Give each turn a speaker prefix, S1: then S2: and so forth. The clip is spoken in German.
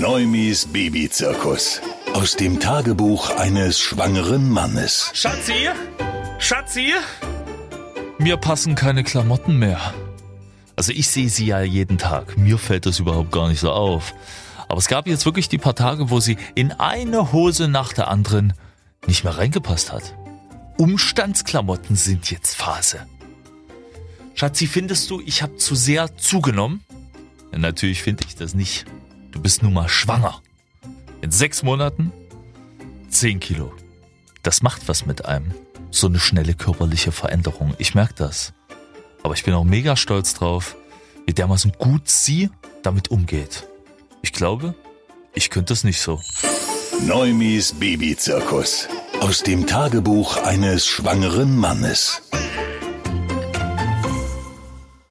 S1: Neumis Babyzirkus. Aus dem Tagebuch eines schwangeren Mannes.
S2: Schatzi? Schatzi?
S3: Mir passen keine Klamotten mehr. Also ich sehe sie ja jeden Tag. Mir fällt das überhaupt gar nicht so auf. Aber es gab jetzt wirklich die paar Tage, wo sie in eine Hose nach der anderen nicht mehr reingepasst hat. Umstandsklamotten sind jetzt Phase. Schatzi, findest du, ich habe zu sehr zugenommen? Ja, natürlich finde ich das nicht. Du bist nun mal schwanger. In sechs Monaten zehn Kilo. Das macht was mit einem. So eine schnelle körperliche Veränderung. Ich merke das. Aber ich bin auch mega stolz drauf, wie dermaßen gut sie damit umgeht. Ich glaube, ich könnte es nicht so.
S1: Neumis Babyzirkus. Aus dem Tagebuch eines schwangeren Mannes.